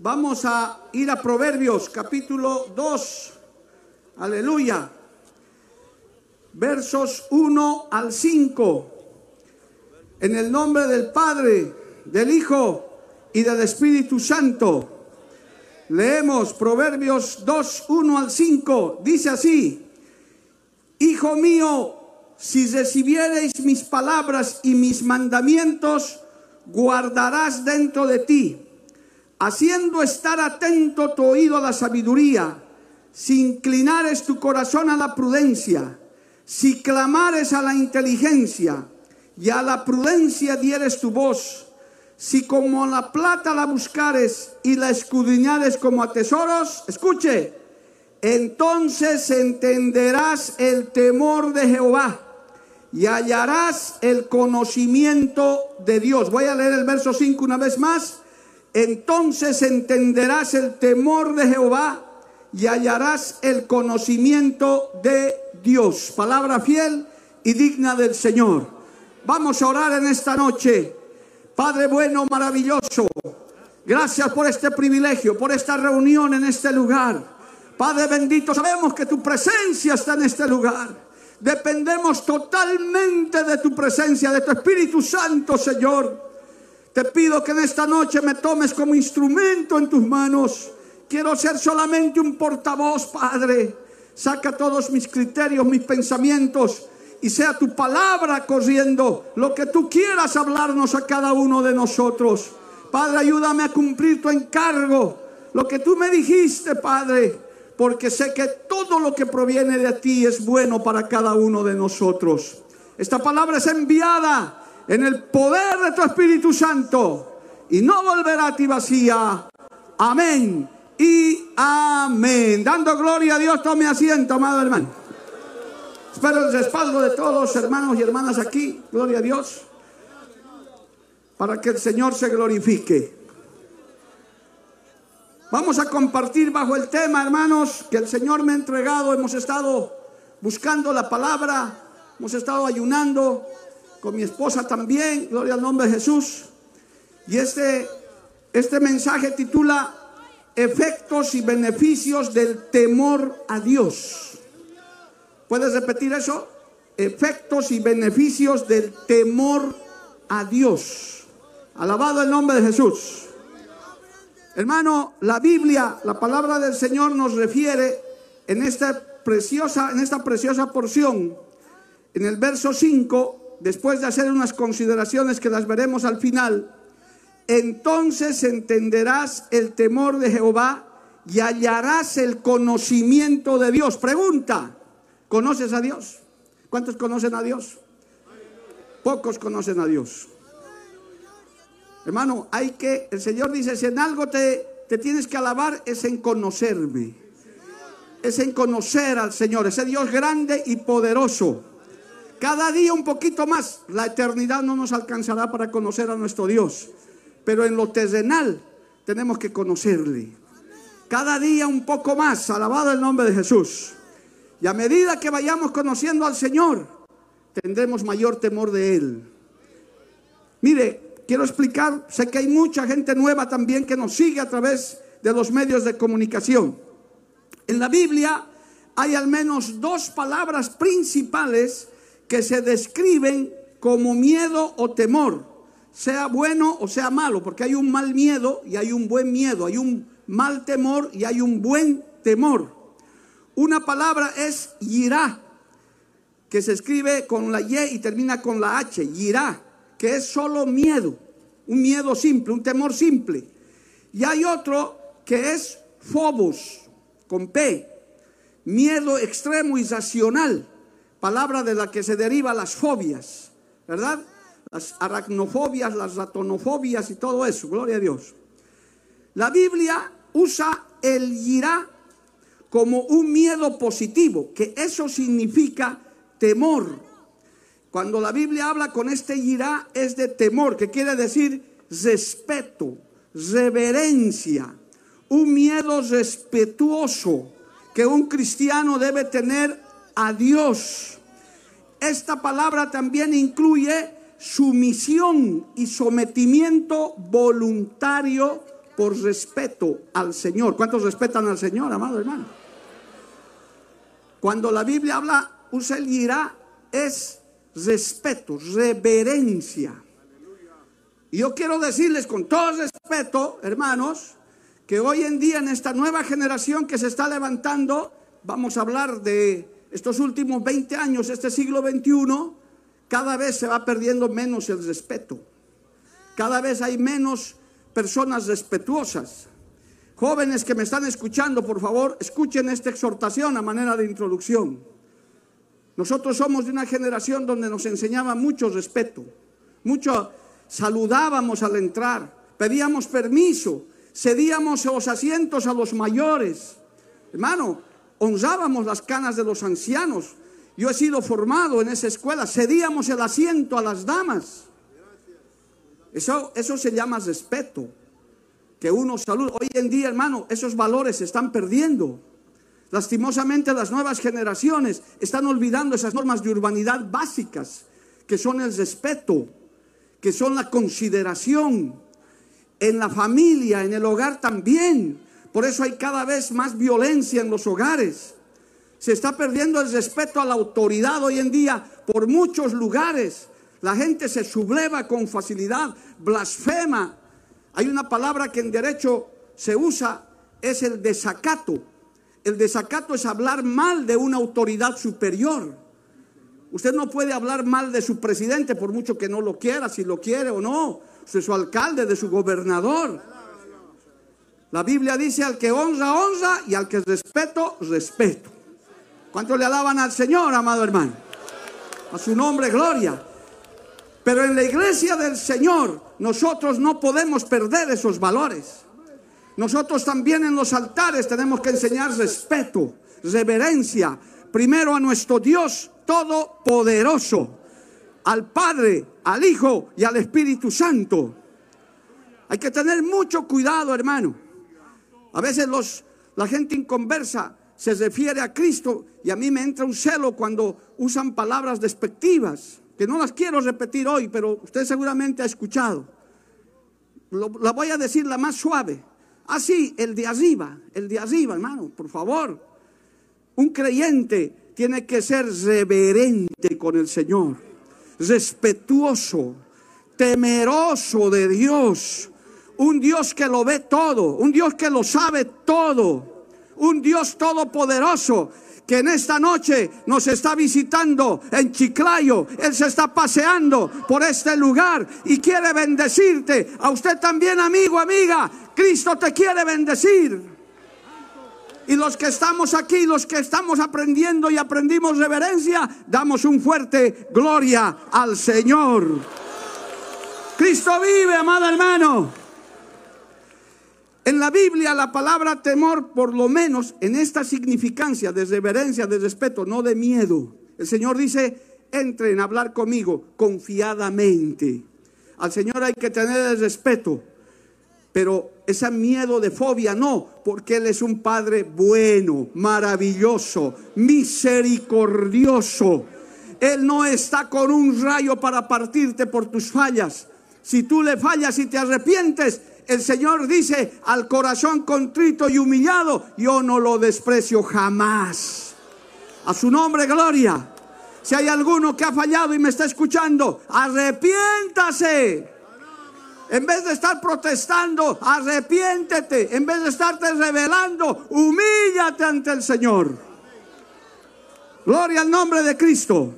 Vamos a ir a Proverbios capítulo 2. Aleluya. Versos 1 al 5. En el nombre del Padre, del Hijo y del Espíritu Santo. Leemos Proverbios 2, 1 al 5. Dice así, Hijo mío, si recibiereis mis palabras y mis mandamientos, guardarás dentro de ti, haciendo estar atento tu oído a la sabiduría, si inclinares tu corazón a la prudencia, si clamares a la inteligencia y a la prudencia dieres tu voz, si como la plata la buscares y la escudriñares como a tesoros, escuche, entonces entenderás el temor de Jehová y hallarás el conocimiento de Dios. Voy a leer el verso 5 una vez más. Entonces entenderás el temor de Jehová y hallarás el conocimiento de Dios. Palabra fiel y digna del Señor. Vamos a orar en esta noche. Padre bueno, maravilloso. Gracias por este privilegio, por esta reunión en este lugar. Padre bendito, sabemos que tu presencia está en este lugar. Dependemos totalmente de tu presencia, de tu Espíritu Santo, Señor. Te pido que en esta noche me tomes como instrumento en tus manos. Quiero ser solamente un portavoz, Padre. Saca todos mis criterios, mis pensamientos y sea tu palabra corriendo lo que tú quieras hablarnos a cada uno de nosotros. Padre, ayúdame a cumplir tu encargo, lo que tú me dijiste, Padre porque sé que todo lo que proviene de ti es bueno para cada uno de nosotros. Esta palabra es enviada en el poder de tu Espíritu Santo y no volverá a ti vacía. Amén y amén. Dando gloria a Dios, tome asiento, amado hermano. Espero el respaldo de todos, hermanos y hermanas aquí. Gloria a Dios. Para que el Señor se glorifique. Vamos a compartir bajo el tema, hermanos, que el Señor me ha entregado. Hemos estado buscando la palabra, hemos estado ayunando con mi esposa también, gloria al nombre de Jesús. Y este, este mensaje titula Efectos y beneficios del temor a Dios. ¿Puedes repetir eso? Efectos y beneficios del temor a Dios. Alabado el nombre de Jesús. Hermano, la Biblia, la palabra del Señor nos refiere en esta preciosa, en esta preciosa porción, en el verso 5, después de hacer unas consideraciones que las veremos al final, entonces entenderás el temor de Jehová y hallarás el conocimiento de Dios. Pregunta, ¿conoces a Dios? ¿Cuántos conocen a Dios? Pocos conocen a Dios. Hermano, hay que, el Señor dice, si en algo te, te tienes que alabar es en conocerme. Es en conocer al Señor, ese Dios grande y poderoso. Cada día un poquito más. La eternidad no nos alcanzará para conocer a nuestro Dios. Pero en lo terrenal tenemos que conocerle. Cada día un poco más. Alabado el nombre de Jesús. Y a medida que vayamos conociendo al Señor, tendremos mayor temor de Él. Mire, quiero explicar, sé que hay mucha gente nueva también que nos sigue a través de los medios de comunicación. En la Biblia hay al menos dos palabras principales que se describen como miedo o temor, sea bueno o sea malo, porque hay un mal miedo y hay un buen miedo, hay un mal temor y hay un buen temor. Una palabra es yirá, que se escribe con la Y y termina con la H, yirá que es solo miedo, un miedo simple, un temor simple. Y hay otro que es phobos, con P, miedo extremo y racional, palabra de la que se deriva las fobias, ¿verdad? Las aracnofobias, las ratonofobias y todo eso, gloria a Dios. La Biblia usa el yirá como un miedo positivo, que eso significa temor, cuando la Biblia habla con este irá es de temor, que quiere decir respeto, reverencia, un miedo respetuoso que un cristiano debe tener a Dios. Esta palabra también incluye sumisión y sometimiento voluntario por respeto al Señor. ¿Cuántos respetan al Señor, amado hermano? Cuando la Biblia habla, usa el irá, es respeto, reverencia. Y yo quiero decirles con todo respeto, hermanos, que hoy en día en esta nueva generación que se está levantando, vamos a hablar de estos últimos 20 años, este siglo XXI, cada vez se va perdiendo menos el respeto. Cada vez hay menos personas respetuosas. Jóvenes que me están escuchando, por favor, escuchen esta exhortación a manera de introducción. Nosotros somos de una generación donde nos enseñaba mucho respeto, mucho saludábamos al entrar, pedíamos permiso, cedíamos los asientos a los mayores. Hermano, honrábamos las canas de los ancianos. Yo he sido formado en esa escuela, cedíamos el asiento a las damas. Eso, eso se llama respeto. Que uno saluda. Hoy en día, hermano, esos valores se están perdiendo. Lastimosamente las nuevas generaciones están olvidando esas normas de urbanidad básicas, que son el respeto, que son la consideración. En la familia, en el hogar también. Por eso hay cada vez más violencia en los hogares. Se está perdiendo el respeto a la autoridad hoy en día por muchos lugares. La gente se subleva con facilidad, blasfema. Hay una palabra que en derecho se usa, es el desacato. El desacato es hablar mal de una autoridad superior. Usted no puede hablar mal de su presidente por mucho que no lo quiera, si lo quiere o no, de su alcalde, de su gobernador. La Biblia dice al que honra, honra y al que respeto, respeto. ¿Cuánto le alaban al Señor, amado hermano? A su nombre, gloria. Pero en la iglesia del Señor nosotros no podemos perder esos valores. Nosotros también en los altares tenemos que enseñar respeto, reverencia, primero a nuestro Dios Todopoderoso, al Padre, al Hijo y al Espíritu Santo. Hay que tener mucho cuidado, hermano. A veces los, la gente inconversa se refiere a Cristo y a mí me entra un celo cuando usan palabras despectivas, que no las quiero repetir hoy, pero usted seguramente ha escuchado. la voy a decir la más suave. Así, ah, el de arriba, el de arriba, hermano, por favor. Un creyente tiene que ser reverente con el Señor, respetuoso, temeroso de Dios, un Dios que lo ve todo, un Dios que lo sabe todo, un Dios todopoderoso que en esta noche nos está visitando en Chiclayo. Él se está paseando por este lugar y quiere bendecirte. A usted también, amigo, amiga. Cristo te quiere bendecir. Y los que estamos aquí, los que estamos aprendiendo y aprendimos reverencia, damos un fuerte gloria al Señor. Cristo vive, amado hermano. En la Biblia la palabra temor, por lo menos en esta significancia de reverencia, de respeto, no de miedo. El Señor dice, entren a hablar conmigo confiadamente. Al Señor hay que tener el respeto, pero ese miedo de fobia no, porque Él es un Padre bueno, maravilloso, misericordioso. Él no está con un rayo para partirte por tus fallas. Si tú le fallas y te arrepientes, el Señor dice, al corazón contrito y humillado, yo no lo desprecio jamás. A su nombre, gloria. Si hay alguno que ha fallado y me está escuchando, arrepiéntase. En vez de estar protestando, arrepiéntete. En vez de estarte revelando, humíllate ante el Señor. Gloria al nombre de Cristo.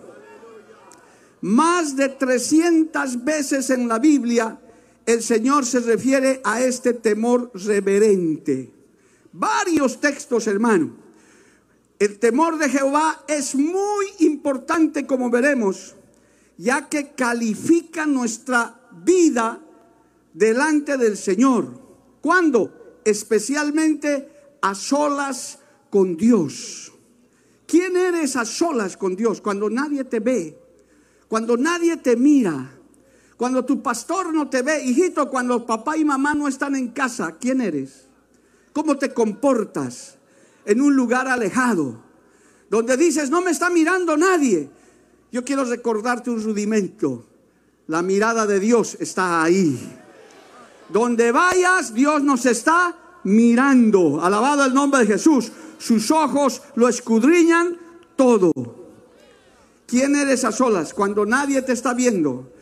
Más de 300 veces en la Biblia el Señor se refiere a este temor reverente. Varios textos, hermano. El temor de Jehová es muy importante, como veremos, ya que califica nuestra vida delante del Señor. ¿Cuándo? Especialmente a solas con Dios. ¿Quién eres a solas con Dios? Cuando nadie te ve, cuando nadie te mira, cuando tu pastor no te ve, hijito, cuando papá y mamá no están en casa, ¿quién eres? ¿Cómo te comportas en un lugar alejado? Donde dices, no me está mirando nadie. Yo quiero recordarte un rudimento. La mirada de Dios está ahí. Donde vayas, Dios nos está mirando. Alabado el nombre de Jesús. Sus ojos lo escudriñan todo. ¿Quién eres a solas cuando nadie te está viendo?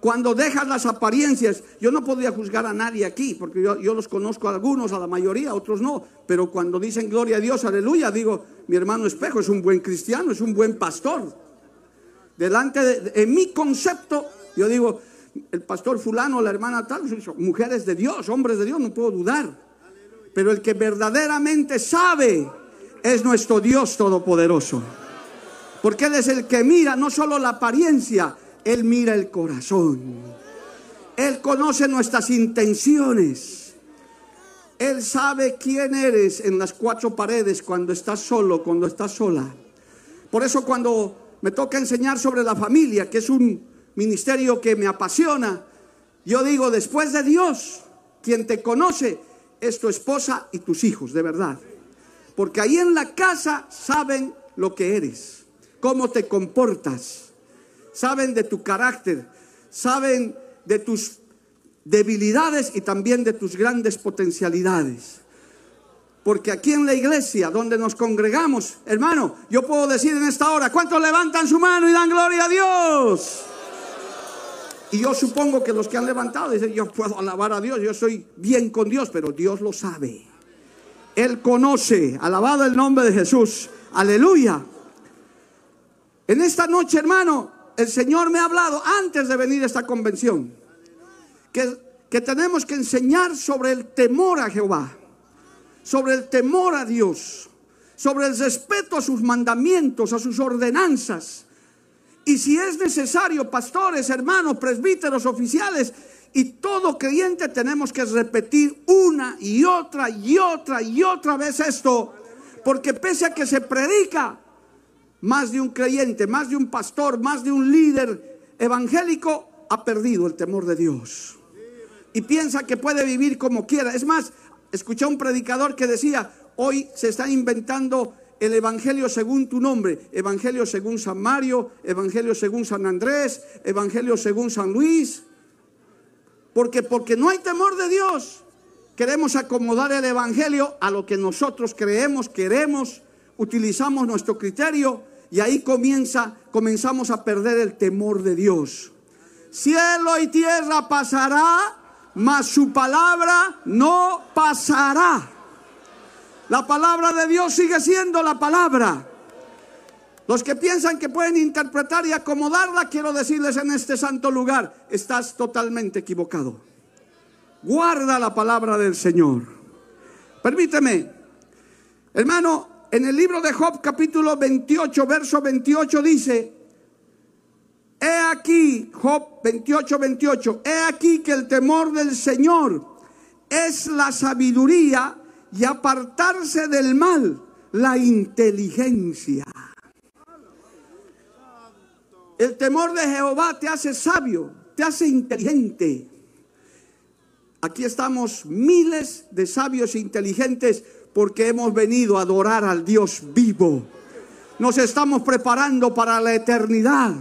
Cuando dejas las apariencias, yo no podría juzgar a nadie aquí, porque yo, los conozco a algunos, a la mayoría, otros no, pero cuando dicen gloria a Dios, aleluya, digo, mi hermano espejo es un buen cristiano, es un buen pastor. Delante de, mi concepto, yo digo, el pastor fulano, la hermana tal, mujeres de Dios, hombres de Dios, no puedo dudar. Pero el que verdaderamente sabe es nuestro Dios todopoderoso. Porque Él es el que mira no solo la apariencia, Él mira el corazón. Él conoce nuestras intenciones. Él sabe quién eres en las cuatro paredes cuando estás solo, cuando estás sola. Por eso cuando me toca enseñar sobre la familia, que es un ministerio que me apasiona, yo digo, después de Dios, quien te conoce es tu esposa y tus hijos, de verdad. Porque ahí en la casa saben lo que eres, cómo te comportas, saben de tu carácter, saben de tus debilidades y también de tus grandes potencialidades. Porque aquí en la iglesia donde nos congregamos, hermano, yo puedo decir en esta hora, ¿cuántos levantan su mano y dan gloria a Dios? Y yo supongo que los que han levantado dicen, yo puedo alabar a Dios, yo soy bien con Dios, pero Dios lo sabe. Él conoce, alabado el nombre de Jesús, aleluya. En esta noche, hermano, el Señor me ha hablado antes de venir a esta convención, que, que tenemos que enseñar sobre el temor a Jehová, sobre el temor a Dios, sobre el respeto a sus mandamientos, a sus ordenanzas y si es necesario, pastores, hermanos, presbíteros, oficiales y todo creyente tenemos que repetir una y otra y otra y otra vez esto. Porque pese a que se predica, más de un creyente, más de un pastor, más de un líder evangélico ha perdido el temor de Dios. Y piensa que puede vivir como quiera. Es más, escuché a un predicador que decía, hoy se está inventando el Evangelio según tu nombre, Evangelio según San Mario, Evangelio según San Andrés, Evangelio según San Luis. Porque porque no hay temor de Dios, queremos acomodar el Evangelio a lo que nosotros creemos, queremos, utilizamos nuestro criterio y ahí comienza, comenzamos a perder el temor de Dios. Cielo y tierra pasará, mas su palabra no pasará. La palabra de Dios sigue siendo la palabra. Los que piensan que pueden interpretar y acomodarla, quiero decirles en este santo lugar, estás totalmente equivocado. Guarda la palabra del Señor. Permíteme, hermano, en el libro de Job capítulo 28, verso 28 dice, he aquí, Job 28, 28, he aquí que el temor del Señor es la sabiduría y apartarse del mal, la inteligencia. El temor de Jehová te hace sabio, te hace inteligente. Aquí estamos miles de sabios e inteligentes porque hemos venido a adorar al Dios vivo. Nos estamos preparando para la eternidad.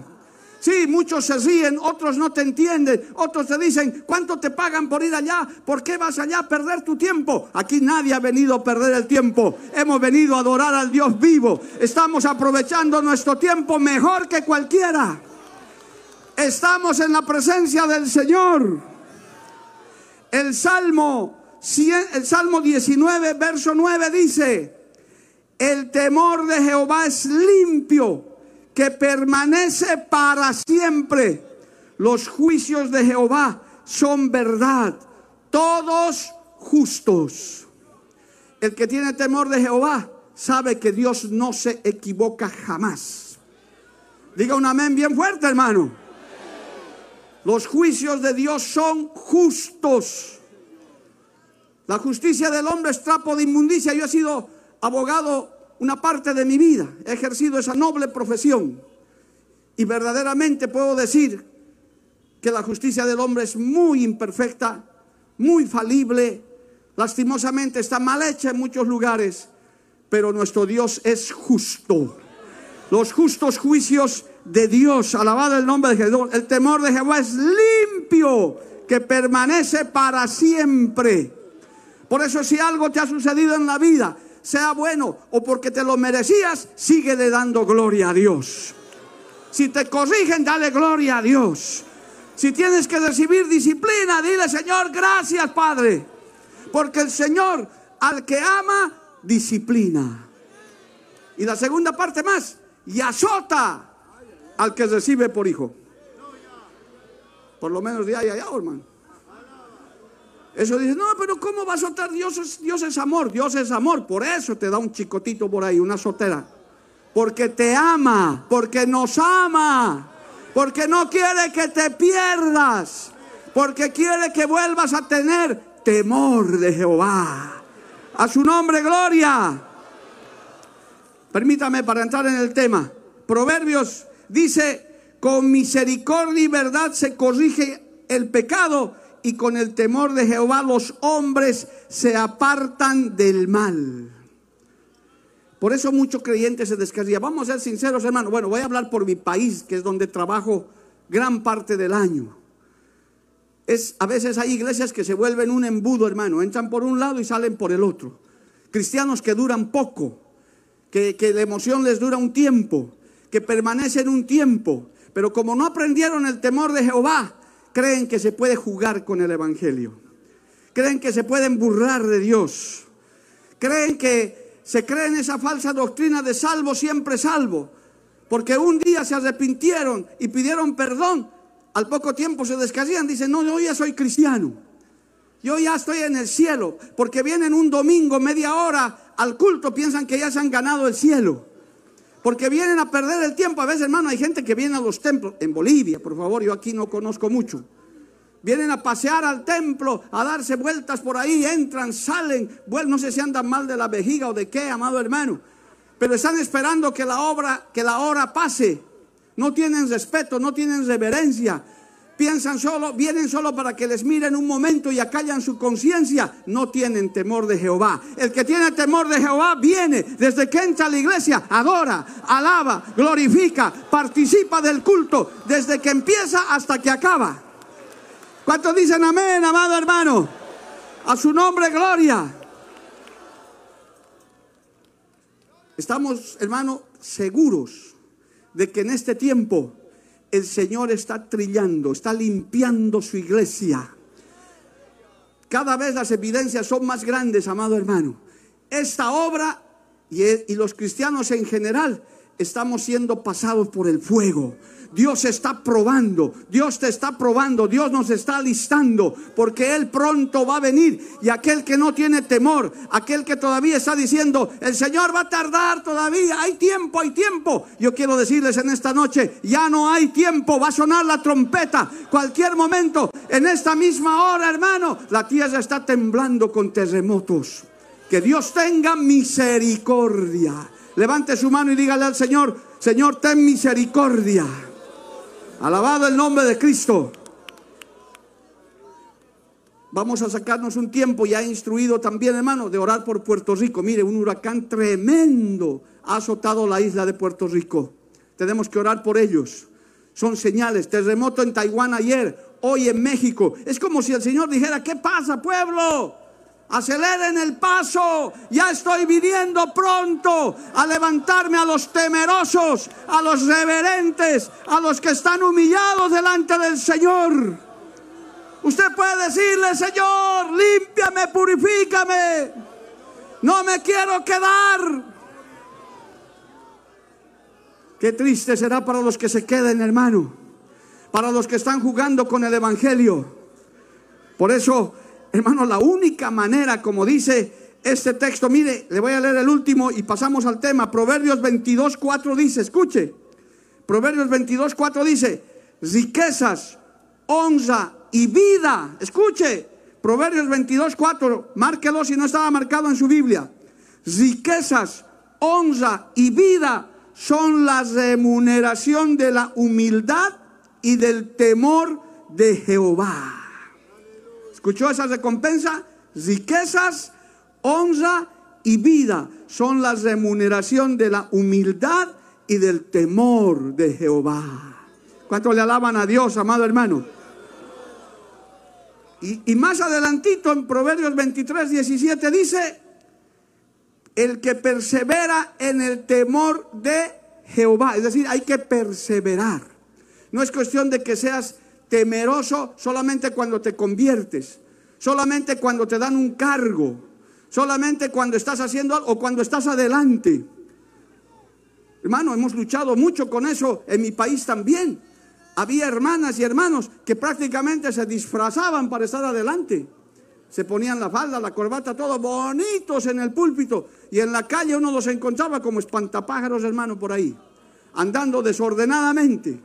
Sí, muchos se ríen, otros no te entienden, otros te dicen, ¿cuánto te pagan por ir allá? ¿Por qué vas allá a perder tu tiempo? Aquí nadie ha venido a perder el tiempo. Hemos venido a adorar al Dios vivo. Estamos aprovechando nuestro tiempo mejor que cualquiera. Estamos en la presencia del Señor. El Salmo, el Salmo 19, verso 9 dice, el temor de Jehová es limpio que permanece para siempre. Los juicios de Jehová son verdad, todos justos. El que tiene temor de Jehová sabe que Dios no se equivoca jamás. Diga un amén bien fuerte, hermano. Los juicios de Dios son justos. La justicia del hombre es trapo de inmundicia. Yo he sido abogado una parte de mi vida, he ejercido esa noble profesión y verdaderamente puedo decir que la justicia del hombre es muy imperfecta, muy falible, lastimosamente está mal hecha en muchos lugares, pero nuestro Dios es justo. Los justos juicios de Dios, alabado el nombre de Jesús, el temor de Jehová es limpio, que permanece para siempre. Por eso si algo te ha sucedido en la vida, sea bueno o porque te lo merecías, sigue dando gloria a Dios. Si te corrigen, dale gloria a Dios. Si tienes que recibir disciplina, dile, Señor, gracias, Padre. Porque el Señor al que ama, disciplina. Y la segunda parte más, y azota al que recibe por hijo. Por lo menos de ahí allá, hermano. Eso dice, no, pero ¿cómo va a azotar? Dios es, Dios es amor, Dios es amor. Por eso te da un chicotito por ahí, una azotera. Porque te ama, porque nos ama, porque no quiere que te pierdas, porque quiere que vuelvas a tener temor de Jehová. A su nombre, gloria. Permítame para entrar en el tema. Proverbios dice, con misericordia y verdad se corrige el pecado y con el temor de Jehová los hombres se apartan del mal. Por eso muchos creyentes se descarrían. Vamos a ser sinceros, hermano. Bueno, voy a hablar por mi país, que es donde trabajo gran parte del año. Es, a veces hay iglesias que se vuelven un embudo, hermano. Entran por un lado y salen por el otro. Cristianos que duran poco, que, que la emoción les dura un tiempo, que permanecen un tiempo. Pero como no aprendieron el temor de Jehová, creen que se puede jugar con el Evangelio. Creen que se pueden burlar de Dios. Creen que se creen esa falsa doctrina de salvo, siempre salvo. Porque un día se arrepintieron y pidieron perdón. Al poco tiempo se descarrían. Dicen, no, yo ya soy cristiano. Yo ya estoy en el cielo. Porque vienen un domingo, media hora al culto, piensan que ya se han ganado el cielo. Porque vienen a perder el tiempo. A veces, hermano, hay gente que viene a los templos. En Bolivia, por favor, yo aquí no conozco mucho. Vienen a pasear al templo, a darse vueltas por ahí, entran, salen, bueno, no sé si andan mal de la vejiga o de qué, amado hermano. Pero están esperando que la obra, que la hora pase. No tienen respeto, no tienen reverencia piensan solo, vienen solo para que les miren un momento y acallan su conciencia, no tienen temor de Jehová. El que tiene temor de Jehová viene desde que entra a la iglesia, adora, alaba, glorifica, participa del culto, desde que empieza hasta que acaba. ¿Cuántos dicen amén, amado hermano? A su nombre, gloria. Estamos, hermano, seguros de que en este tiempo el Señor está trillando, está limpiando su iglesia. Cada vez las evidencias son más grandes, amado hermano. Esta obra y, los cristianos en general estamos siendo pasados por el fuego. Dios está probando, Dios te está probando, Dios nos está listando, porque Él pronto va a venir. Y aquel que no tiene temor, aquel que todavía está diciendo, el Señor va a tardar todavía, hay tiempo, hay tiempo. Yo quiero decirles en esta noche, ya no hay tiempo, va a sonar la trompeta cualquier momento, en esta misma hora, hermano, la tierra está temblando con terremotos. Que Dios tenga misericordia. Levante su mano y dígale al Señor, Señor, ten misericordia. Alabado el nombre de Cristo. Vamos a sacarnos un tiempo, ya instruido también, hermano, de orar por Puerto Rico. Mire, un huracán tremendo ha azotado la isla de Puerto Rico. Tenemos que orar por ellos. Son señales. Terremoto en Taiwán ayer, hoy en México. Es como si el Señor dijera, ¿qué pasa, pueblo? Aceleren el paso. Ya estoy viniendo pronto a levantarme a los temerosos, a los reverentes, a los que están humillados delante del Señor. Usted puede decirle, Señor, límpiame, purifícame. No me quiero quedar. Qué triste será para los que se queden, hermano. Para los que están jugando con el Evangelio. Por eso Hermano, la única manera, como dice este texto, mire, le voy a leer el último y pasamos al tema. Proverbios 22, 4 dice, escuche, Proverbios 22, 4 dice, riquezas, honra y vida. Escuche, Proverbios 22, 4, márquelo si no estaba marcado en su Biblia. Riquezas, honra y vida son la remuneración de la humildad y del temor de Jehová. ¿Escuchó esa recompensa? Riquezas, honra y vida son la remuneración de la humildad y del temor de Jehová. ¿Cuánto le alaban a Dios, amado hermano? Y, más adelantito en Proverbios 23, 17 dice, el que persevera en el temor de Jehová. Es decir, hay que perseverar. No es cuestión de que seas temeroso solamente cuando te conviertes, solamente cuando te dan un cargo, solamente cuando estás haciendo algo o cuando estás adelante. Hermano, hemos luchado mucho con eso en mi país también. Había hermanas y hermanos que prácticamente se disfrazaban para estar adelante. Se ponían la falda, la corbata, todos bonitos en el púlpito. Y en la calle uno los encontraba como espantapájaros, hermano, por ahí. Andando desordenadamente.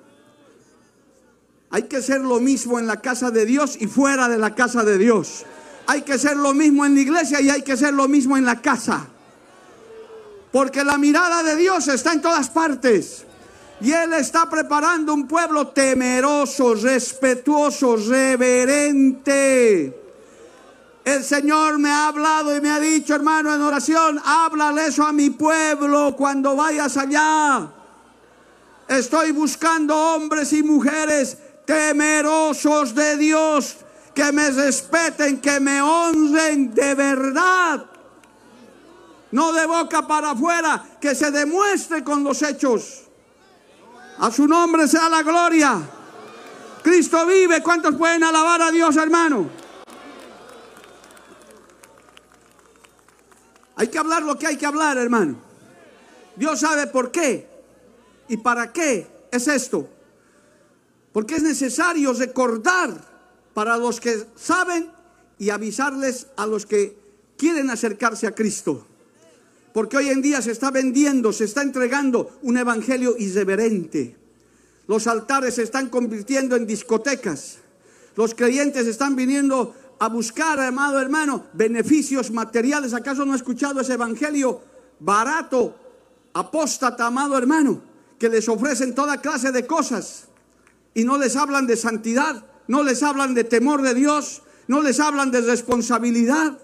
Hay que ser lo mismo en la casa de Dios y fuera de la casa de Dios. Hay que ser lo mismo en la iglesia y hay que ser lo mismo en la casa. Porque la mirada de Dios está en todas partes. Y Él está preparando un pueblo temeroso, respetuoso, reverente. El Señor me ha hablado y me ha dicho, hermano, en oración, háblale eso a mi pueblo cuando vayas allá. Estoy buscando hombres y mujeres temerosos de Dios, que me respeten, que me honren de verdad. No de boca para afuera, que se demuestre con los hechos. A su nombre sea la gloria. Cristo vive. ¿Cuántos pueden alabar a Dios, hermano? Hay que hablar lo que hay que hablar, hermano. Dios sabe por qué y para qué es esto. Porque es necesario recordar para los que saben y avisarles a los que quieren acercarse a Cristo. Porque hoy en día se está vendiendo, se está entregando un evangelio irreverente. Los altares se están convirtiendo en discotecas. Los creyentes están viniendo a buscar, amado hermano, beneficios materiales. ¿Acaso no ha escuchado ese evangelio barato, apóstata, amado hermano, que les ofrecen toda clase de cosas? Y no les hablan de santidad, no les hablan de temor de Dios, no les hablan de responsabilidad.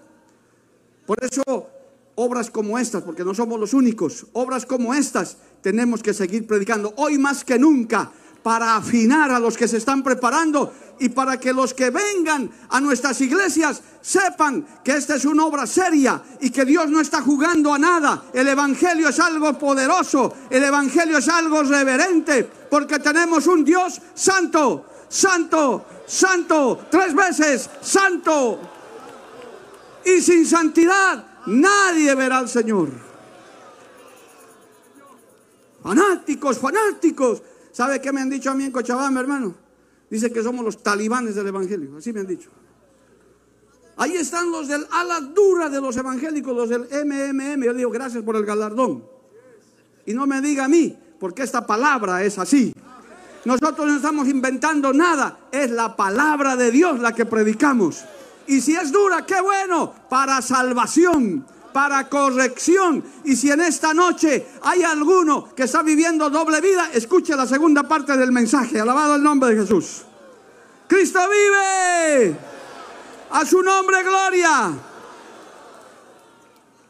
Por eso, obras como estas, porque no somos los únicos, obras como estas tenemos que seguir predicando hoy más que nunca para afinar a los que se están preparando y para que los que vengan a nuestras iglesias sepan que esta es una obra seria y que Dios no está jugando a nada. El Evangelio es algo poderoso, el Evangelio es algo reverente, porque tenemos un Dios santo, santo, santo, tres veces santo. Y sin santidad nadie verá al Señor. Fanáticos, fanáticos. ¿Sabe qué me han dicho a mí en Cochabamba, hermano? Dice que somos los talibanes del Evangelio. Así me han dicho. Ahí están los del ala dura de los evangélicos, los del MMM. Yo digo, gracias por el galardón. Y no me diga a mí, porque esta palabra es así. Nosotros no estamos inventando nada, es la palabra de Dios la que predicamos. Y si es dura, qué bueno, para salvación, para corrección. Y si en esta noche hay alguno que está viviendo doble vida, escuche la segunda parte del mensaje. Alabado el nombre de Jesús. Cristo vive. A su nombre, gloria.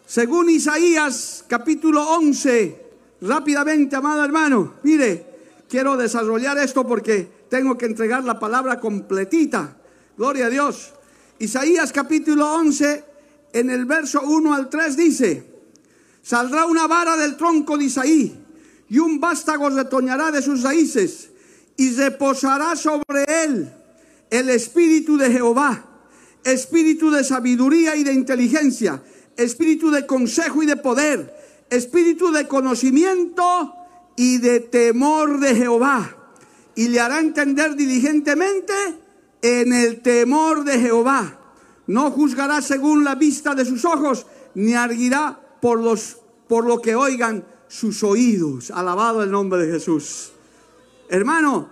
Según Isaías capítulo 11, rápidamente, amado hermano, mire, quiero desarrollar esto porque tengo que entregar la palabra completita. Gloria a Dios. Isaías capítulo 11, en el verso 1 al 3 dice, saldrá una vara del tronco de Isaí y un vástago retoñará de sus raíces y reposará sobre él el espíritu de Jehová, espíritu de sabiduría y de inteligencia, espíritu de consejo y de poder, espíritu de conocimiento y de temor de Jehová. Y le hará entender diligentemente en el temor de Jehová no juzgará según la vista de sus ojos, ni arguirá por, los, por lo que oigan sus oídos. Alabado el nombre de Jesús. Hermano,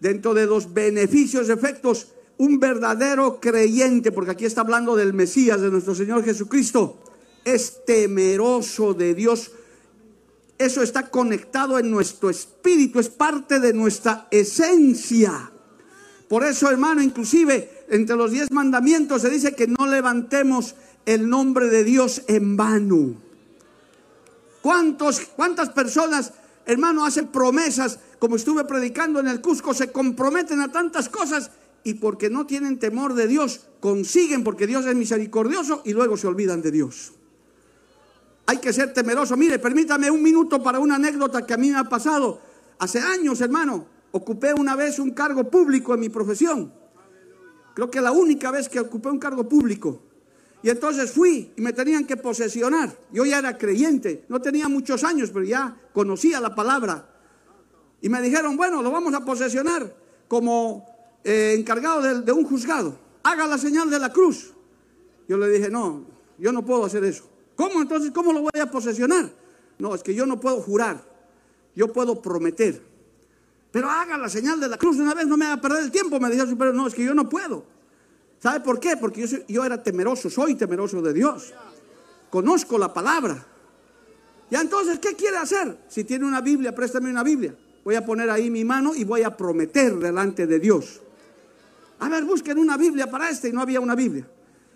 dentro de los beneficios, efectos, un verdadero creyente, porque aquí está hablando del Mesías, de nuestro Señor Jesucristo, es temeroso de Dios. Eso está conectado en nuestro espíritu, es parte de nuestra esencia. Por eso, hermano, inclusive entre los diez mandamientos se dice que no levantemos el nombre de Dios en vano. ¿Cuántos, ¿Cuántas personas, hermano, hacen promesas, como estuve predicando en el Cusco, se comprometen a tantas cosas y porque no tienen temor de Dios, consiguen porque Dios es misericordioso y luego se olvidan de Dios. Hay que ser temeroso. Mire, permítame un minuto para una anécdota que a mí me ha pasado. Hace años, hermano, ocupé una vez un cargo público en mi profesión. Creo que la única vez que ocupé un cargo público. Y entonces fui y me tenían que posesionar. Yo ya era creyente, no tenía muchos años, pero ya conocía la palabra. Y me dijeron, bueno, lo vamos a posesionar como eh, encargado de, un juzgado. Haga la señal de la cruz. Yo le dije, no, yo no puedo hacer eso. ¿Cómo entonces? ¿Cómo lo voy a posesionar? No, es que yo no puedo jurar. Yo puedo prometer. Pero haga la señal de la cruz una vez, no me va a perder el tiempo. Me dijo el superior, no, es que yo no puedo. ¿Sabe por qué? Porque yo, yo era temeroso, soy temeroso de Dios. Conozco la palabra. Ya entonces, ¿qué quiere hacer? Si tiene una Biblia, préstame una Biblia. Voy a poner ahí mi mano y voy a prometer delante de Dios. A ver, busquen una Biblia para este y no había una Biblia.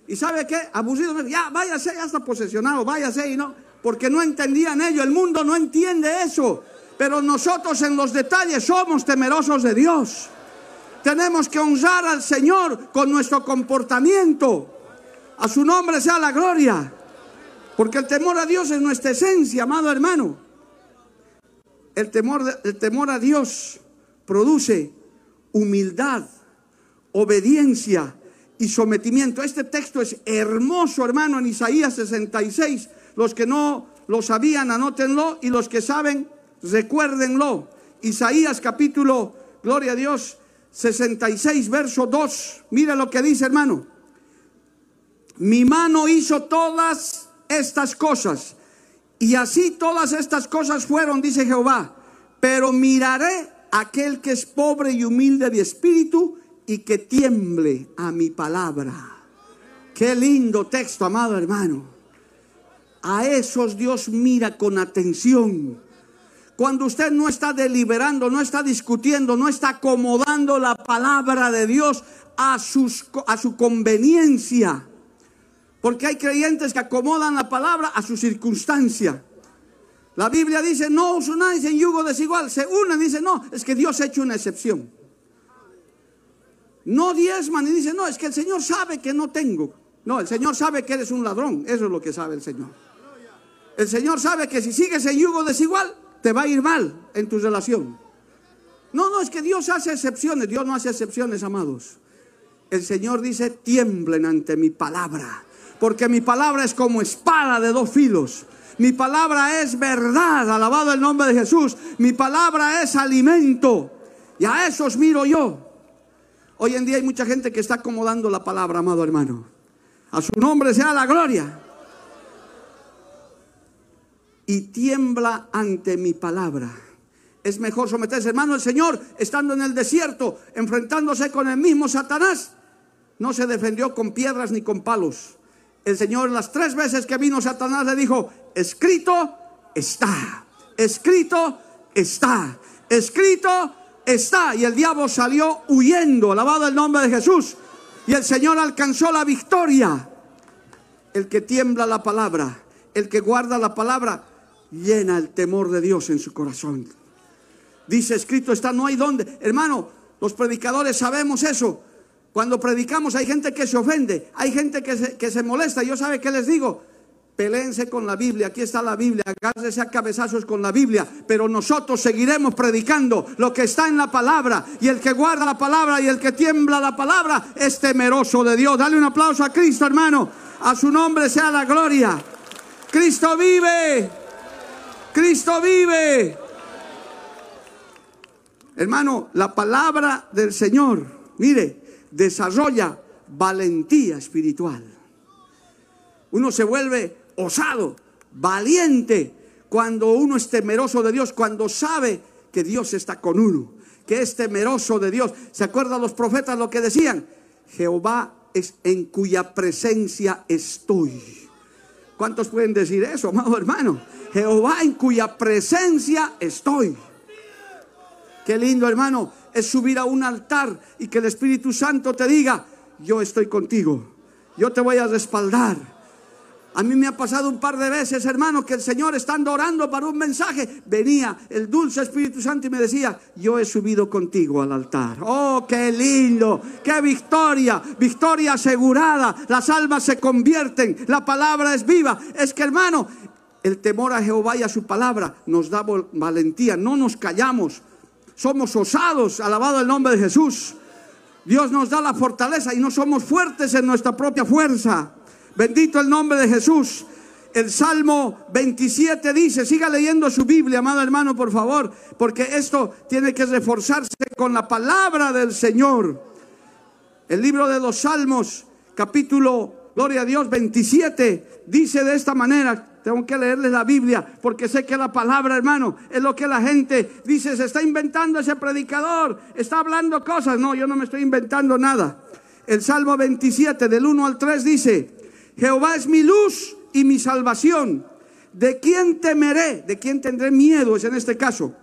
¿Y sabe qué? Abusivo, ya váyase, ya está posesionado, váyase y no, porque no entendían ello, el mundo no entiende eso. Pero nosotros en los detalles somos temerosos de Dios. Tenemos que honrar al Señor con nuestro comportamiento. A su nombre sea la gloria. Porque el temor a Dios es nuestra esencia, amado hermano. El temor, el temor a Dios produce humildad obediencia y sometimiento. Este texto es hermoso, hermano, en Isaías 66. Los que no lo sabían, anótenlo, y los que saben, recuérdenlo. Isaías capítulo, gloria a Dios, 66, verso 2. Mira lo que dice, hermano. Mi mano hizo todas estas cosas, y así todas estas cosas fueron, dice Jehová. Pero miraré aquel que es pobre y humilde de espíritu y que tiemble a mi palabra. Qué lindo texto, amado hermano. A esos Dios mira con atención. Cuando usted no está deliberando, no está discutiendo, no está acomodando la palabra de Dios a, su conveniencia. Porque hay creyentes que acomodan la palabra a su circunstancia. La Biblia dice, no os unáis en yugo desigual. Se unen, dice, no, es que Dios ha hecho una excepción. No diezman y dicen, no, es que el Señor sabe que no tengo. No, el Señor sabe que eres un ladrón. Eso es lo que sabe el Señor. El Señor sabe que si sigues en yugo desigual, te va a ir mal en tu relación. No, no, es que Dios hace excepciones. Dios no hace excepciones, amados. El Señor dice, tiemblen ante mi palabra. Porque mi palabra es como espada de dos filos. Mi palabra es verdad, alabado el nombre de Jesús. Mi palabra es alimento. Y a esos miro yo. Hoy en día hay mucha gente que está acomodando la palabra, amado hermano. A su nombre sea la gloria. Y tiembla ante mi palabra. Es mejor someterse, hermano. El Señor, estando en el desierto, enfrentándose con el mismo Satanás, no se defendió con piedras ni con palos. El Señor las tres veces que vino Satanás le dijo, escrito está, escrito está, escrito está. Y el diablo salió huyendo, alabado el nombre de Jesús. Y el Señor alcanzó la victoria. El que tiembla la palabra, el que guarda la palabra, llena el temor de Dios en su corazón. Dice escrito está, no hay donde. Hermano, los predicadores sabemos eso. Cuando predicamos hay gente que se ofende, hay gente que se, que se molesta. Yo sabe qué les digo, Pelense con la Biblia, aquí está la Biblia, agárrese a cabezazos con la Biblia, pero nosotros seguiremos predicando lo que está en la palabra. Y el que guarda la palabra y el que tiembla la palabra es temeroso de Dios. Dale un aplauso a Cristo, hermano. A su nombre sea la gloria. Cristo vive. Cristo vive. Hermano, la palabra del Señor, mire, desarrolla valentía espiritual. Uno se vuelve osado, valiente, cuando uno es temeroso de Dios, cuando sabe que Dios está con uno, que es temeroso de Dios. ¿Se acuerdan los profetas lo que decían? Jehová es en cuya presencia estoy. ¿Cuántos pueden decir eso, amado hermano? Jehová en cuya presencia estoy. Qué lindo, hermano, es subir a un altar y que el Espíritu Santo te diga, yo estoy contigo, yo te voy a respaldar A mí me ha pasado un par de veces, hermano, que el Señor estando orando para un mensaje, venía el dulce Espíritu Santo y me decía, yo he subido contigo al altar. Oh, qué lindo, qué victoria, victoria asegurada. Las almas se convierten, la palabra es viva. Es que, hermano, el temor a Jehová y a su palabra nos da valentía, no nos callamos. Somos osados, alabado el nombre de Jesús. Dios nos da la fortaleza y no somos fuertes en nuestra propia fuerza. Bendito el nombre de Jesús. El Salmo 27 dice, siga leyendo su Biblia, amado hermano, por favor, porque esto tiene que reforzarse con la palabra del Señor. El libro de los Salmos, capítulo, gloria a Dios, 27, dice de esta manera, tengo que leerles la Biblia porque sé que la palabra, hermano, es lo que la gente dice, se está inventando ese predicador, está hablando cosas. No, yo no me estoy inventando nada. El Salmo 27 del 1 al 3 dice, Jehová es mi luz y mi salvación. ¿De quién temeré? ¿De quién tendré miedo? Es en este caso.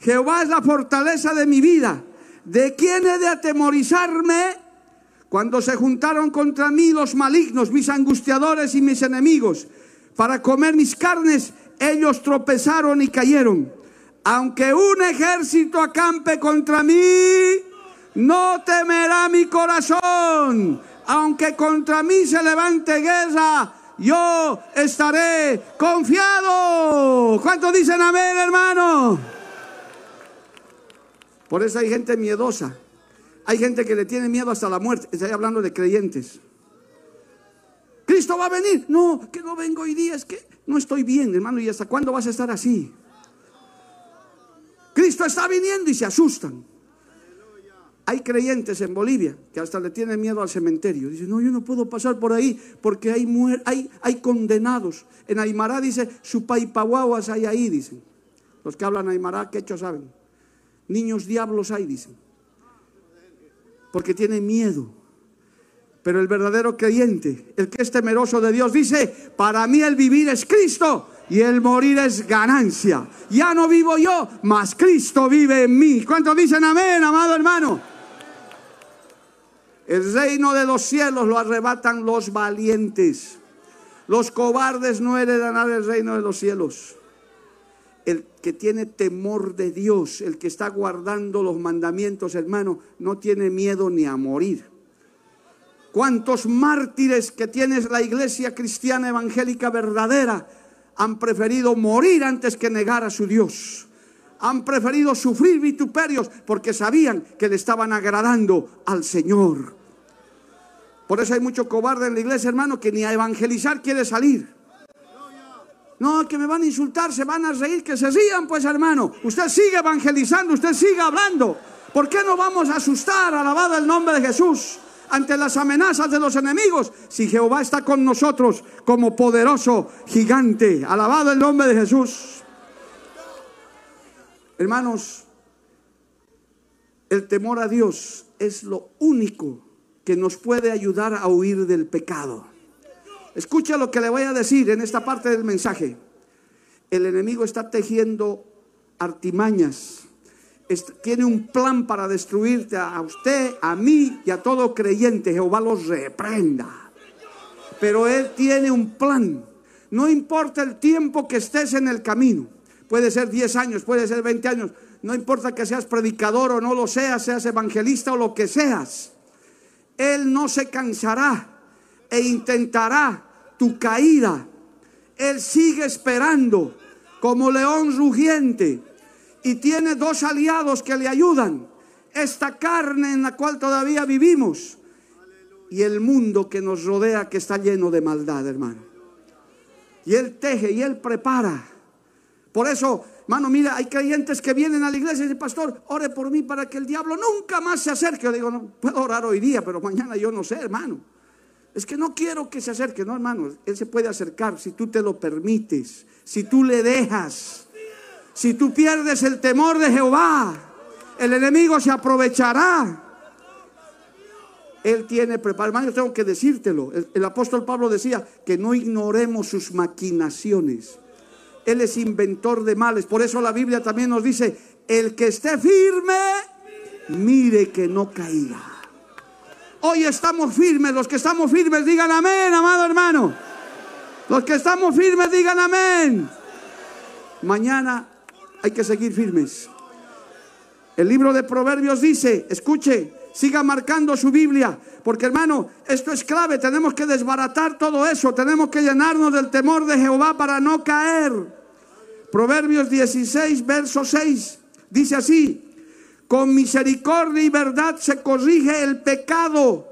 Jehová es la fortaleza de mi vida. ¿De quién he de atemorizarme? Cuando se juntaron contra mí los malignos, mis angustiadores y mis enemigos, para comer mis carnes, ellos tropezaron y cayeron. Aunque un ejército acampe contra mí, no temerá mi corazón aunque contra mí se levante guerra, yo estaré confiado. ¿Cuántos dicen amén, hermano? Por eso hay gente miedosa. Hay gente que le tiene miedo hasta la muerte. Estoy hablando de creyentes. Cristo va a venir. No, que no vengo hoy día. Es que no estoy bien, hermano. ¿Y hasta cuándo vas a estar así? Cristo está viniendo y se asustan. Hay creyentes en Bolivia que hasta le tienen miedo al cementerio. Dicen, no, yo no puedo pasar por ahí porque hay, hay, hay condenados. En Aymara dice, supaipahuahuas hay ahí, dicen. Los que hablan Aymara, que hecho saben. Niños diablos hay, dicen. Porque tienen miedo. Pero el verdadero creyente, el que es temeroso de Dios, dice, para mí el vivir es Cristo y el morir es ganancia. Ya no vivo yo, mas Cristo vive en mí. ¿Cuántos dicen amén, amado hermano? El reino de los cielos lo arrebatan los valientes. Los cobardes no heredan el reino de los cielos. El que tiene temor de Dios, el que está guardando los mandamientos, hermano, no tiene miedo ni a morir. ¿Cuántos mártires que tiene la iglesia cristiana evangélica verdadera han preferido morir antes que negar a su Dios? Han preferido sufrir vituperios porque sabían que le estaban agradando al Señor. Por eso hay mucho cobarde en la iglesia, hermano, que ni a evangelizar quiere salir. No, que me van a insultar, se van a reír, que se rían, pues hermano. Usted sigue evangelizando, usted sigue hablando. ¿Por qué no vamos a asustar, alabado el nombre de Jesús, ante las amenazas de los enemigos? Si Jehová está con nosotros como poderoso gigante, alabado el nombre de Jesús. Hermanos, el temor a Dios es lo único que nos puede ayudar a huir del pecado. Escucha lo que le voy a decir en esta parte del mensaje. El enemigo está tejiendo artimañas. Tiene un plan para destruirte a usted, a mí y a todo creyente. Jehová los reprenda. Pero Él tiene un plan. No importa el tiempo que estés en el camino. Puede ser 10 años, puede ser 20 años. No importa que seas predicador o no lo seas, seas evangelista o lo que seas. Él no se cansará e intentará tu caída. Él sigue esperando como león rugiente y tiene dos aliados que le ayudan. Esta carne en la cual todavía vivimos y el mundo que nos rodea que está lleno de maldad, hermano. Y Él teje y Él prepara. Por eso Mano, mira, hay creyentes que vienen a la iglesia y dicen, pastor, ore por mí para que el diablo nunca más se acerque. Yo digo, no, puedo orar hoy día, pero mañana yo no sé, hermano. Es que no quiero que se acerque, no, hermano. Él se puede acercar si tú te lo permites, si tú le dejas, si tú pierdes el temor de Jehová, el enemigo se aprovechará. Él tiene preparado. Hermano, yo tengo que decírtelo. el apóstol Pablo decía que no ignoremos sus maquinaciones. Él es inventor de males. Por eso la Biblia también nos dice, el que esté firme, mire que no caiga. Hoy estamos firmes, los que estamos firmes digan amén, amado hermano. Los que estamos firmes digan amén. Mañana hay que seguir firmes. El libro de Proverbios dice, escuche, siga marcando su Biblia, porque hermano, esto es clave, tenemos que desbaratar todo eso, tenemos que llenarnos del temor de Jehová para no caer. Proverbios 16, verso 6, dice así, con misericordia y verdad se corrige el pecado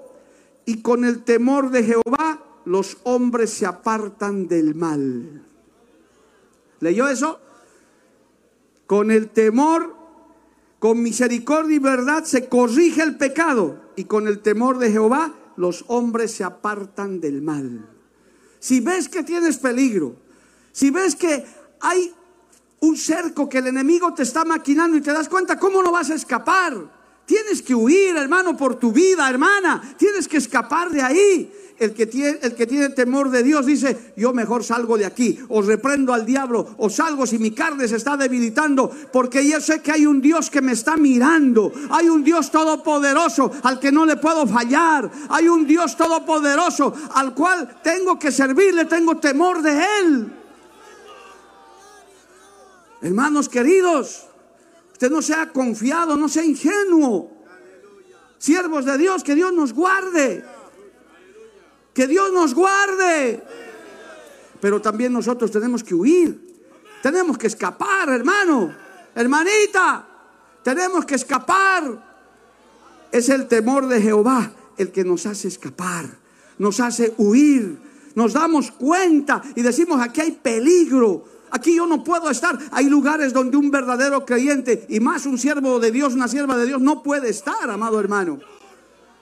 y con el temor de Jehová los hombres se apartan del mal. ¿Leyó eso? Con el temor, con misericordia y verdad se corrige el pecado y con el temor de Jehová los hombres se apartan del mal. Si ves que tienes peligro, si ves que hay un cerco que el enemigo te está maquinando y te das cuenta, ¿cómo no vas a escapar? Tienes que huir, hermano, por tu vida, hermana. Tienes que escapar de ahí el que, tiene, el que tiene temor de Dios dice, yo mejor salgo de aquí, o reprendo al diablo, o salgo si mi carne se está debilitando, porque yo sé que hay un Dios que me está mirando, hay un Dios todopoderoso al que no le puedo fallar, hay un Dios todopoderoso al cual tengo que servirle, tengo temor de Él. Hermanos queridos, usted no sea confiado, no sea ingenuo. Siervos de Dios, que Dios nos guarde. Que Dios nos guarde. Pero también nosotros tenemos que huir. Tenemos que escapar, hermano. Hermanita, tenemos que escapar. Es el temor de Jehová el que nos hace escapar, nos hace huir. Nos damos cuenta y decimos, aquí hay peligro. Aquí yo no puedo estar. Hay lugares donde un verdadero creyente y más un siervo de Dios, una sierva de Dios, no puede estar, amado hermano.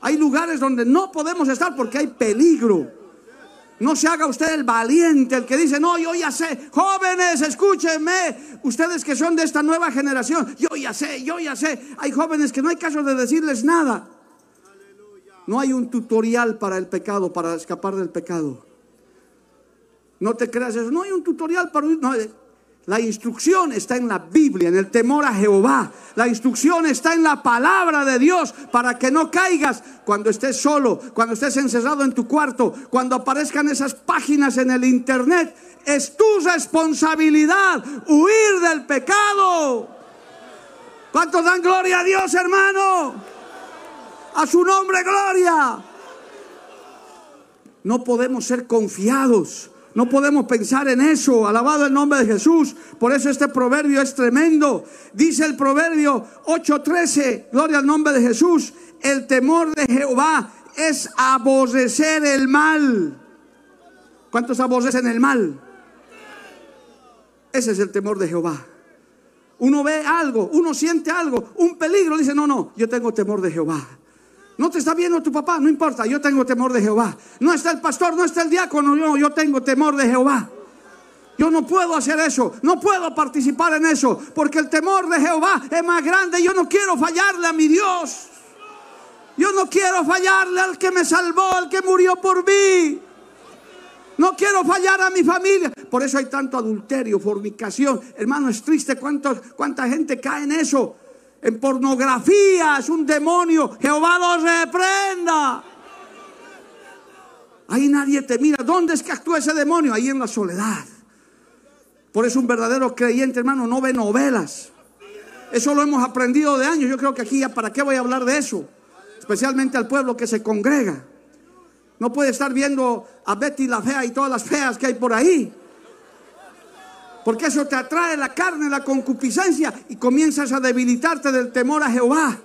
Hay lugares donde no podemos estar porque hay peligro. No se haga usted el valiente, el que dice, no, yo ya sé. Jóvenes, escúchenme. Ustedes que son de esta nueva generación, yo ya sé, yo ya sé. Hay jóvenes que no hay caso de decirles nada. No hay un tutorial para el pecado, para escapar del pecado. No te creas eso. No hay un tutorial para... No, la instrucción está en la Biblia, en el temor a Jehová. La instrucción está en la palabra de Dios para que no caigas cuando estés solo, cuando estés encerrado en tu cuarto, cuando aparezcan esas páginas en el internet. Es tu responsabilidad huir del pecado. ¿Cuántos dan gloria a Dios, hermano? A su nombre, gloria. No podemos ser confiados no podemos pensar en eso. Alabado el nombre de Jesús. Por eso este proverbio es tremendo. Dice el proverbio 8:13, gloria al nombre de Jesús. El temor de Jehová es aborrecer el mal. ¿Cuántos aborrecen el mal? Ese es el temor de Jehová. Uno ve algo, uno siente algo, un peligro, dice, no, no, yo tengo temor de Jehová. No te está viendo tu papá, no importa, yo tengo temor de Jehová. No está el pastor, no está el diácono, yo, yo tengo temor de Jehová. Yo no puedo hacer eso, no puedo participar en eso, porque el temor de Jehová es más grande. Yo no quiero fallarle a mi Dios. Yo no quiero fallarle al que me salvó, al que murió por mí. No quiero fallar a mi familia. Por eso hay tanto adulterio, fornicación. Hermano, es triste cuánta gente cae en eso en pornografía, es un demonio. Jehová lo reprenda. Ahí nadie te mira. ¿Dónde es que actúa ese demonio? Ahí en la soledad. Por eso un verdadero creyente, hermano, no ve novelas. Eso lo hemos aprendido de años. Yo creo que aquí ya, ¿para qué voy a hablar de eso? Especialmente al pueblo que se congrega. No puede estar viendo a Betty la fea y todas las feas que hay por ahí. Porque eso te atrae la carne, la concupiscencia y comienzas a debilitarte del temor a Jehová.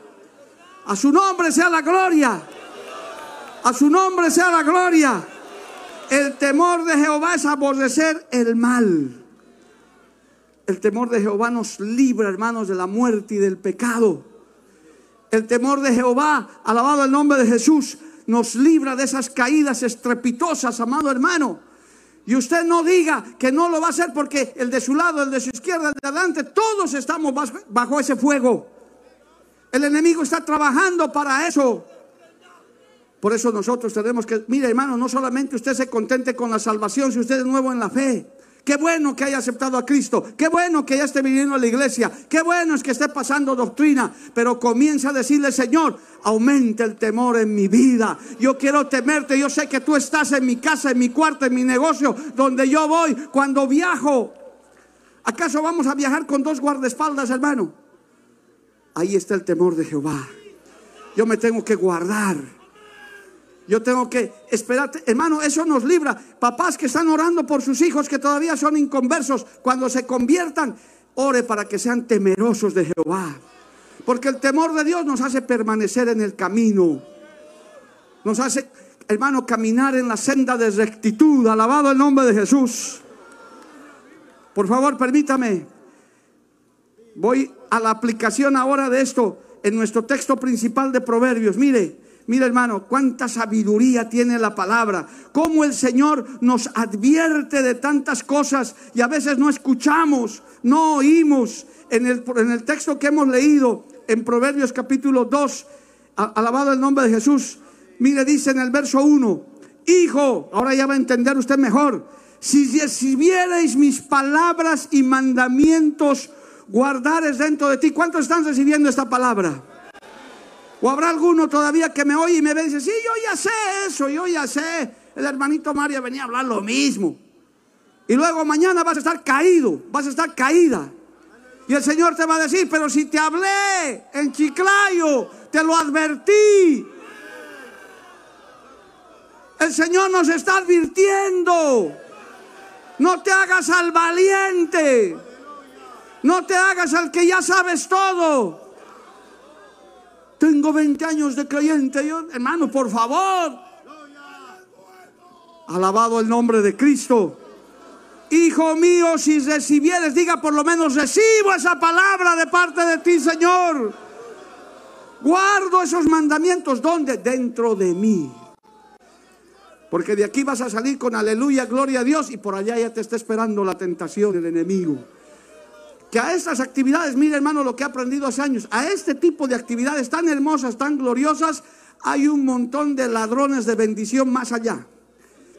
A su nombre sea la gloria. A su nombre sea la gloria. El temor de Jehová es aborrecer el mal. El temor de Jehová nos libra, hermanos, de la muerte y del pecado. El temor de Jehová, alabado el nombre de Jesús, nos libra de esas caídas estrepitosas, amado hermano y usted no diga que no lo va a hacer porque el de su lado, el de su izquierda, el de adelante, todos estamos bajo ese fuego. El enemigo está trabajando para eso. Por eso nosotros tenemos que, mire hermano, no solamente usted se contente con la salvación si usted es nuevo en la fe. Qué bueno que haya aceptado a Cristo. Qué bueno que ya esté viniendo a la iglesia. Qué bueno es que esté pasando doctrina. Pero comienza a decirle, Señor, aumenta el temor en mi vida. Yo quiero temerte. Yo sé que tú estás en mi casa, en mi cuarto, en mi negocio, donde yo voy cuando viajo. ¿Acaso vamos a viajar con dos guardaespaldas, hermano? Ahí está el temor de Jehová. Yo me tengo que guardar. Yo tengo que esperar. Hermano, eso nos libra. Papás que están orando por sus hijos que todavía son inconversos, cuando se conviertan, ore para que sean temerosos de Jehová. Porque el temor de Dios nos hace permanecer en el camino. Nos hace, hermano, caminar en la senda de rectitud. Alabado el nombre de Jesús. Por favor, permítame. Voy a la aplicación ahora de esto en nuestro texto principal de Proverbios. Mire, mire hermano, cuánta sabiduría tiene la palabra. Cómo el Señor nos advierte de tantas cosas y a veces no escuchamos, no oímos. En el, en el texto que hemos leído en Proverbios capítulo 2, alabado el nombre de Jesús. Mire, dice en el verso 1, Hijo, ahora ya va a entender usted mejor. Si recibierais mis palabras y mandamientos, guardares dentro de ti. ¿Cuántos están recibiendo esta palabra? ¿O habrá alguno todavía que me oye y me ve y dice, sí, yo ya sé eso, yo ya sé. El hermanito Mario venía a hablar lo mismo. Y luego mañana vas a estar caído, vas a estar caída. Y el Señor te va a decir, pero si te hablé en Chiclayo, te lo advertí. El Señor nos está advirtiendo. No te hagas al valiente. No te hagas al que ya sabes todo. Tengo 20 años de creyente. Yo, hermano, por favor. Alabado el nombre de Cristo. Hijo mío, si recibieres, diga por lo menos, recibo esa palabra de parte de ti, Señor. Guardo esos mandamientos. ¿Dónde? Dentro de mí. Porque de aquí vas a salir con aleluya, gloria a Dios, y por allá ya te está esperando la tentación del enemigo. Que a estas actividades, mire hermano lo que he aprendido hace años, a este tipo de actividades tan hermosas, tan gloriosas, hay un montón de ladrones de bendición más allá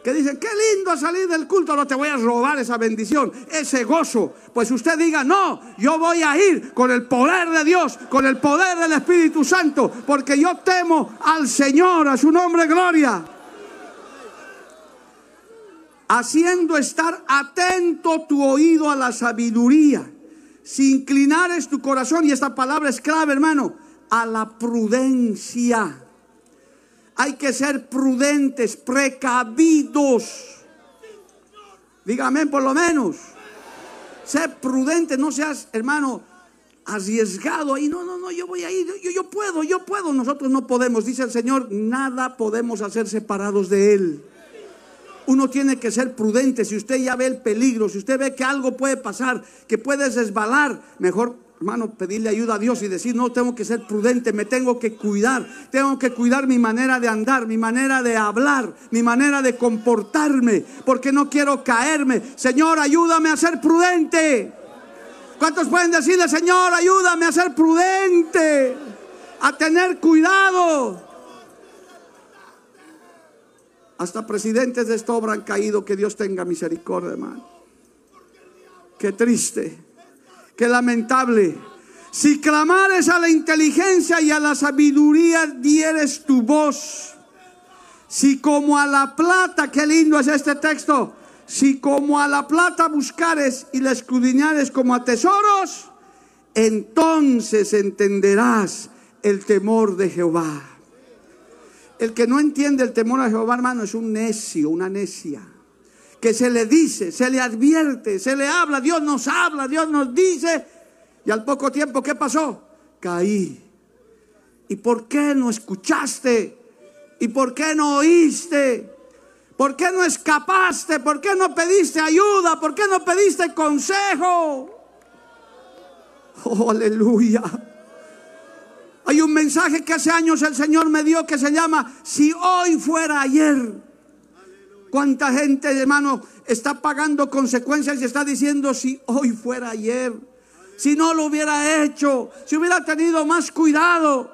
que dicen, qué lindo salir del culto, no te voy a robar esa bendición, ese gozo. Pues usted diga, no, yo voy a ir con el poder de Dios, con el poder del Espíritu Santo, porque yo temo al Señor, a su nombre gloria. Haciendo estar atento tu oído a la sabiduría, si inclinares tu corazón, y esta palabra es clave, hermano, a la prudencia hay que ser prudentes, precavidos. Dígame por lo menos. Sé prudente, no seas, hermano, arriesgado ahí. No, no, no, yo voy ahí, yo, yo puedo, yo puedo. Nosotros no podemos, dice el Señor, nada podemos hacer separados de Él. Uno tiene que ser prudente. Si usted ya ve el peligro, si usted ve que algo puede pasar, que puede resbalar, mejor hermano, pedirle ayuda a Dios y decir, no, tengo que ser prudente, me tengo que cuidar, tengo que cuidar mi manera de andar, mi manera de hablar, mi manera de comportarme, porque no quiero caerme. Señor, ayúdame a ser prudente. ¿Cuántos pueden decirle, Señor, ayúdame a ser prudente, a tener cuidado? Hasta presidentes de esta obra han caído, que Dios tenga misericordia, hermano. Qué triste. Qué lamentable. Si clamares a la inteligencia y a la sabiduría dieres tu voz. Si como a la plata, qué lindo es este texto. Si como a la plata buscares y la escudriñares como a tesoros, entonces entenderás el temor de Jehová. El que no entiende el temor a Jehová, hermano, es un necio, una necia que se le dice, se le advierte, se le habla, Dios nos habla, Dios nos dice, y al poco tiempo, ¿qué pasó? Caí. ¿Y por qué no escuchaste? ¿Y por qué no oíste? ¿Por qué no escapaste? ¿Por qué no pediste ayuda? ¿Por qué no pediste consejo? Oh, aleluya. Hay un mensaje que hace años el Señor me dio que se llama, si hoy fuera ayer. ¿Cuánta gente, hermano, está pagando consecuencias y está diciendo si hoy fuera ayer? Si no lo hubiera hecho, si hubiera tenido más cuidado.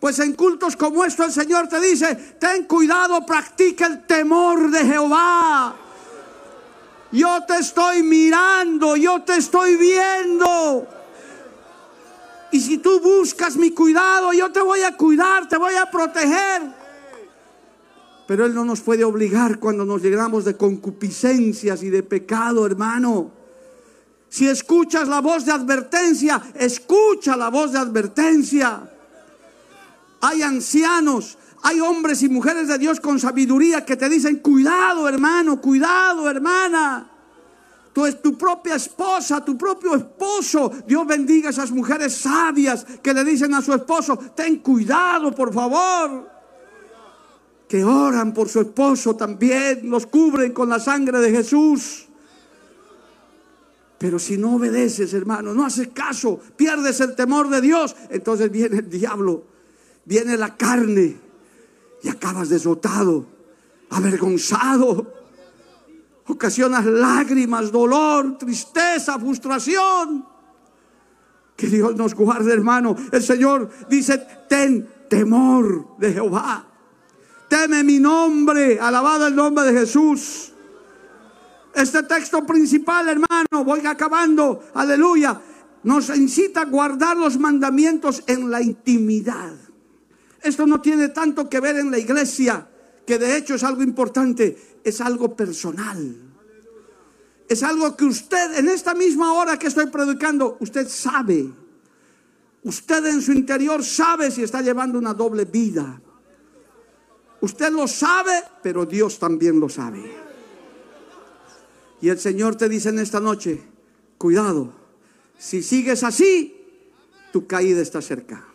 Pues en cultos como esto el Señor te dice, ten cuidado, practica el temor de Jehová. Yo te estoy mirando, yo te estoy viendo. Y si tú buscas mi cuidado, yo te voy a cuidar, te voy a proteger. Pero Él no nos puede obligar cuando nos llenamos de concupiscencias y de pecado, hermano. Si escuchas la voz de advertencia, escucha la voz de advertencia. Hay ancianos, hay hombres y mujeres de Dios con sabiduría que te dicen, cuidado hermano, cuidado hermana. Es tu propia esposa, tu propio esposo. Dios bendiga a esas mujeres sabias que le dicen a su esposo, ten cuidado por favor. Que oran por su esposo también, los cubren con la sangre de Jesús. Pero si no obedeces, hermano, no haces caso, pierdes el temor de Dios, entonces viene el diablo, viene la carne y acabas desotado, avergonzado. Ocasionas lágrimas, dolor, tristeza, frustración. Que Dios nos guarde, hermano. El Señor dice, ten temor de Jehová. Teme mi nombre, alabado el nombre de Jesús. Este texto principal, hermano, voy acabando, aleluya, nos incita a guardar los mandamientos en la intimidad. Esto no tiene tanto que ver en la iglesia, que de hecho es algo importante, es algo personal. Es algo que usted, en esta misma hora que estoy predicando, usted sabe. Usted en su interior sabe si está llevando una doble vida. Usted lo sabe, pero Dios también lo sabe. Y el Señor te dice en esta noche, cuidado, si sigues así, tu caída está cerca.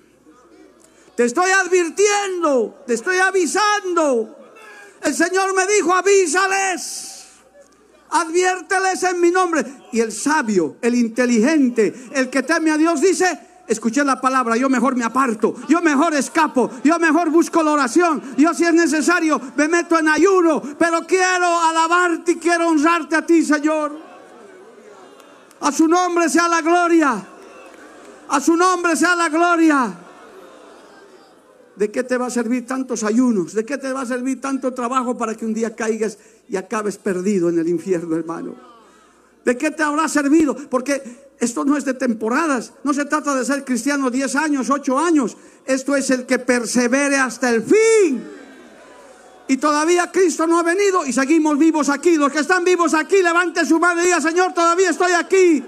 Te estoy advirtiendo, te estoy avisando. El Señor me dijo, avísales, adviérteles en mi nombre. Y el sabio, el inteligente, el que teme a Dios dice, escuché la palabra, yo mejor me aparto, yo mejor escapo, yo mejor busco la oración, yo si es necesario me meto en ayuno, pero quiero alabarte y quiero honrarte a ti, Señor. A su nombre sea la gloria, a su nombre sea la gloria. ¿De qué te va a servir tantos ayunos? ¿De qué te va a servir tanto trabajo para que un día caigas y acabes perdido en el infierno, hermano? ¿De qué te habrá servido? Porque esto no es de temporadas. No se trata de ser cristiano 10 años, 8 años. Esto es el que persevere hasta el fin. Y todavía Cristo no ha venido y seguimos vivos aquí. Los que están vivos aquí, levante su mano y diga, Señor, todavía estoy aquí.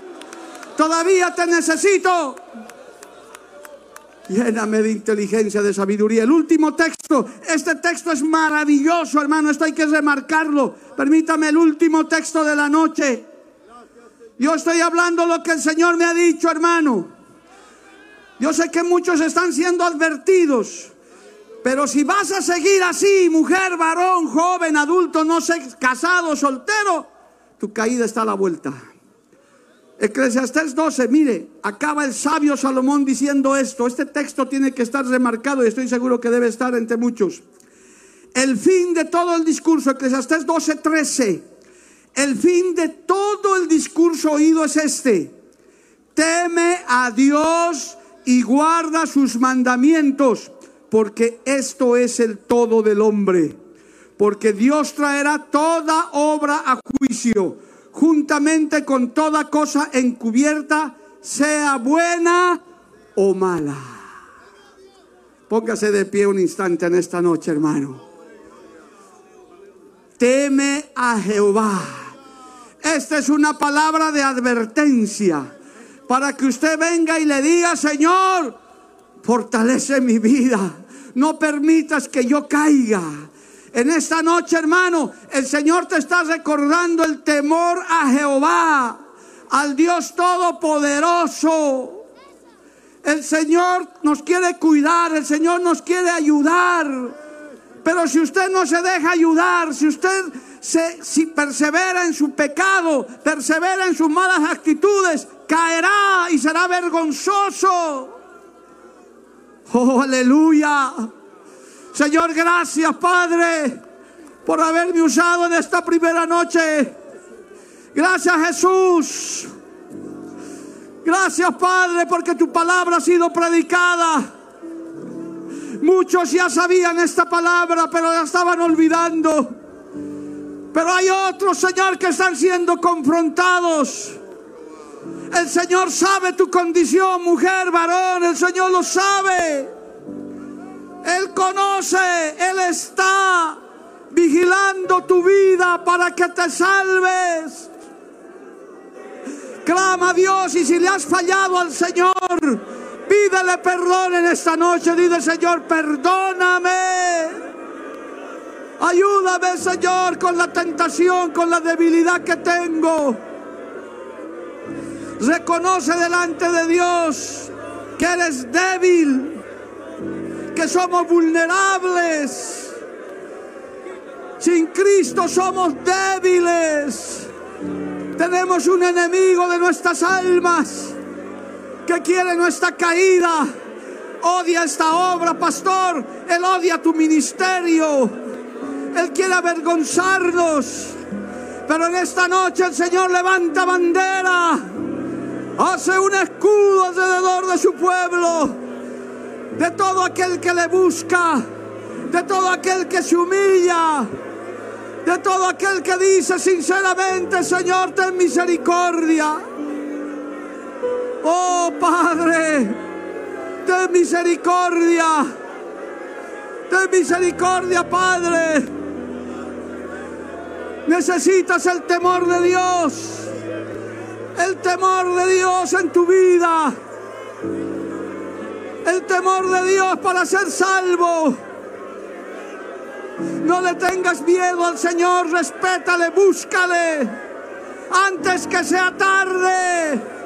Todavía te necesito. Lléname de inteligencia, de sabiduría. El último texto, este texto es maravilloso, hermano. Esto hay que remarcarlo. Permítame el último texto de la noche. Yo estoy hablando lo que el Señor me ha dicho, hermano. Yo sé que muchos están siendo advertidos. Pero si vas a seguir así, mujer, varón, joven, adulto, no sé, casado, soltero, tu caída está a la vuelta. Eclesiastés 12, mire, acaba el sabio Salomón diciendo esto. Este texto tiene que estar remarcado y estoy seguro que debe estar entre muchos. El fin de todo el discurso, Eclesiastés 12, 13. El fin de todo el discurso oído es este. Teme a Dios y guarda sus mandamientos, porque esto es el todo del hombre. Porque Dios traerá toda obra a juicio, juntamente con toda cosa encubierta, sea buena o mala. Póngase de pie un instante en esta noche, hermano teme a Jehová. Esta es una palabra de advertencia para que usted venga y le diga, Señor, fortalece mi vida. No permitas que yo caiga. En esta noche, hermano, el Señor te está recordando el temor a Jehová, al Dios Todopoderoso. El Señor nos quiere cuidar, el Señor nos quiere ayudar. Pero si usted no se deja ayudar, si usted si persevera en su pecado, persevera en sus malas actitudes, caerá y será vergonzoso. Oh, aleluya. Señor, gracias, Padre, por haberme usado en esta primera noche. Gracias, Jesús. Gracias, Padre, porque tu palabra ha sido predicada. Muchos ya sabían esta palabra, pero la estaban olvidando. Pero hay otros, Señor, que están siendo confrontados. El Señor sabe tu condición, mujer, varón. El Señor lo sabe. Él conoce, Él está vigilando tu vida para que te salves. Clama a Dios y si le has fallado al Señor, pídele perdón en esta noche. Dile, Señor, perdóname. Ayúdame, Señor, con la tentación, con la debilidad que tengo. Reconoce delante de Dios que eres débil, que somos vulnerables. Sin Cristo somos débiles. Tenemos un enemigo de nuestras almas que quiere nuestra caída. Odia esta obra, pastor. Él odia tu ministerio. Él quiere avergonzarnos. Pero en esta noche el Señor levanta bandera. Hace un escudo alrededor de su pueblo. De todo aquel que le busca. De todo aquel que se humilla de todo aquel que dice sinceramente, Señor, ten misericordia. Oh Padre, ten misericordia. Ten misericordia, Padre. Necesitas el temor de Dios. El temor de Dios en tu vida. El temor de Dios para ser salvo. No le tengas miedo al Señor, respétale, búscale antes que sea tarde.